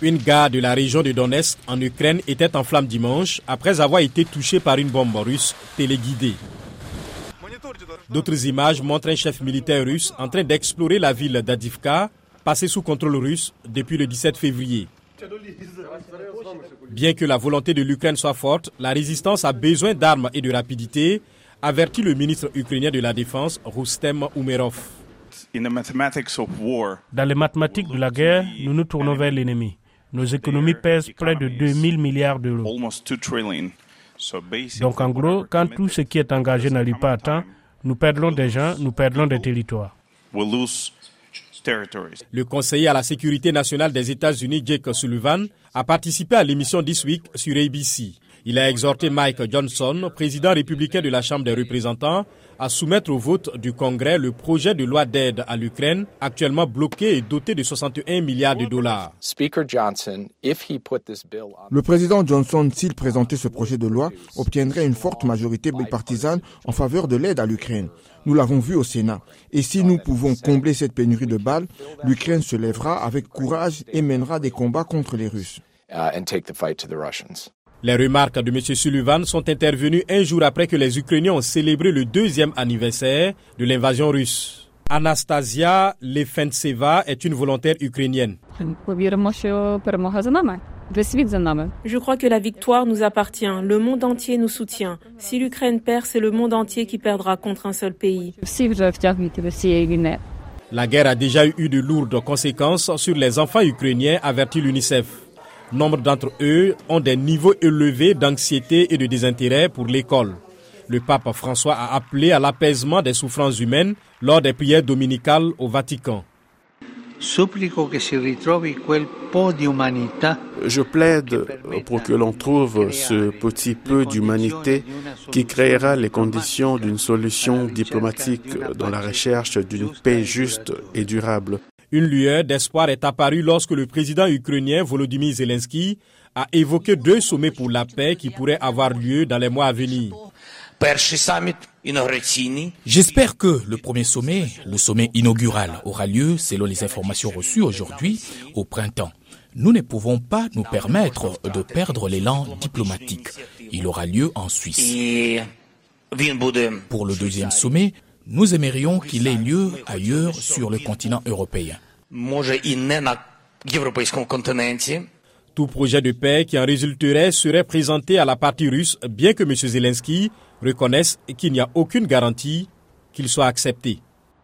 Une gare de la région de Donetsk en Ukraine était en flammes dimanche après avoir été touchée par une bombe russe téléguidée. D'autres images montrent un chef militaire russe en train d'explorer la ville d'Adivka, passée sous contrôle russe depuis le 17 février. Bien que la volonté de l'Ukraine soit forte, la résistance a besoin d'armes et de rapidité, avertit le ministre ukrainien de la Défense, Rustem Umerov. Dans les mathématiques de la guerre, nous nous tournons vers l'ennemi. Nos économies pèsent près de 2000 milliards d'euros. Donc en gros, quand tout ce qui est engagé n'arrive pas à temps, nous perdons des gens, nous perdons des territoires. Le conseiller à la sécurité nationale des États-Unis, Jake Sullivan, a participé à l'émission This Week sur ABC. Il a exhorté Mike Johnson, président républicain de la Chambre des représentants, à soumettre au vote du Congrès le projet de loi d'aide à l'Ukraine, actuellement bloqué et doté de 61 milliards de dollars. Le président Johnson, s'il présentait ce projet de loi, obtiendrait une forte majorité bipartisane en faveur de l'aide à l'Ukraine. Nous l'avons vu au Sénat. Et si nous pouvons combler cette pénurie de balles, l'Ukraine se lèvera avec courage et mènera des combats contre les Russes. Uh, les remarques de M. Sullivan sont intervenues un jour après que les Ukrainiens ont célébré le deuxième anniversaire de l'invasion russe. Anastasia Lefentseva est une volontaire ukrainienne. Je crois que la victoire nous appartient. Le monde entier nous soutient. Si l'Ukraine perd, c'est le monde entier qui perdra contre un seul pays. La guerre a déjà eu de lourdes conséquences sur les enfants ukrainiens, avertit l'UNICEF. Nombre d'entre eux ont des niveaux élevés d'anxiété et de désintérêt pour l'école. Le pape François a appelé à l'apaisement des souffrances humaines lors des prières dominicales au Vatican. Je plaide pour que l'on trouve ce petit peu d'humanité qui créera les conditions d'une solution diplomatique dans la recherche d'une paix juste et durable. Une lueur d'espoir est apparue lorsque le président ukrainien Volodymyr Zelensky a évoqué deux sommets pour la paix qui pourraient avoir lieu dans les mois à venir. J'espère que le premier sommet, le sommet inaugural, aura lieu, selon les informations reçues aujourd'hui, au printemps. Nous ne pouvons pas nous permettre de perdre l'élan diplomatique. Il aura lieu en Suisse. Pour le deuxième sommet, nous aimerions qu'il ait lieu ailleurs sur le continent européen. Tout projet de paix qui en résulterait serait présenté à la partie russe, bien que M. Zelensky reconnaisse qu'il n'y a aucune garantie qu'il soit accepté.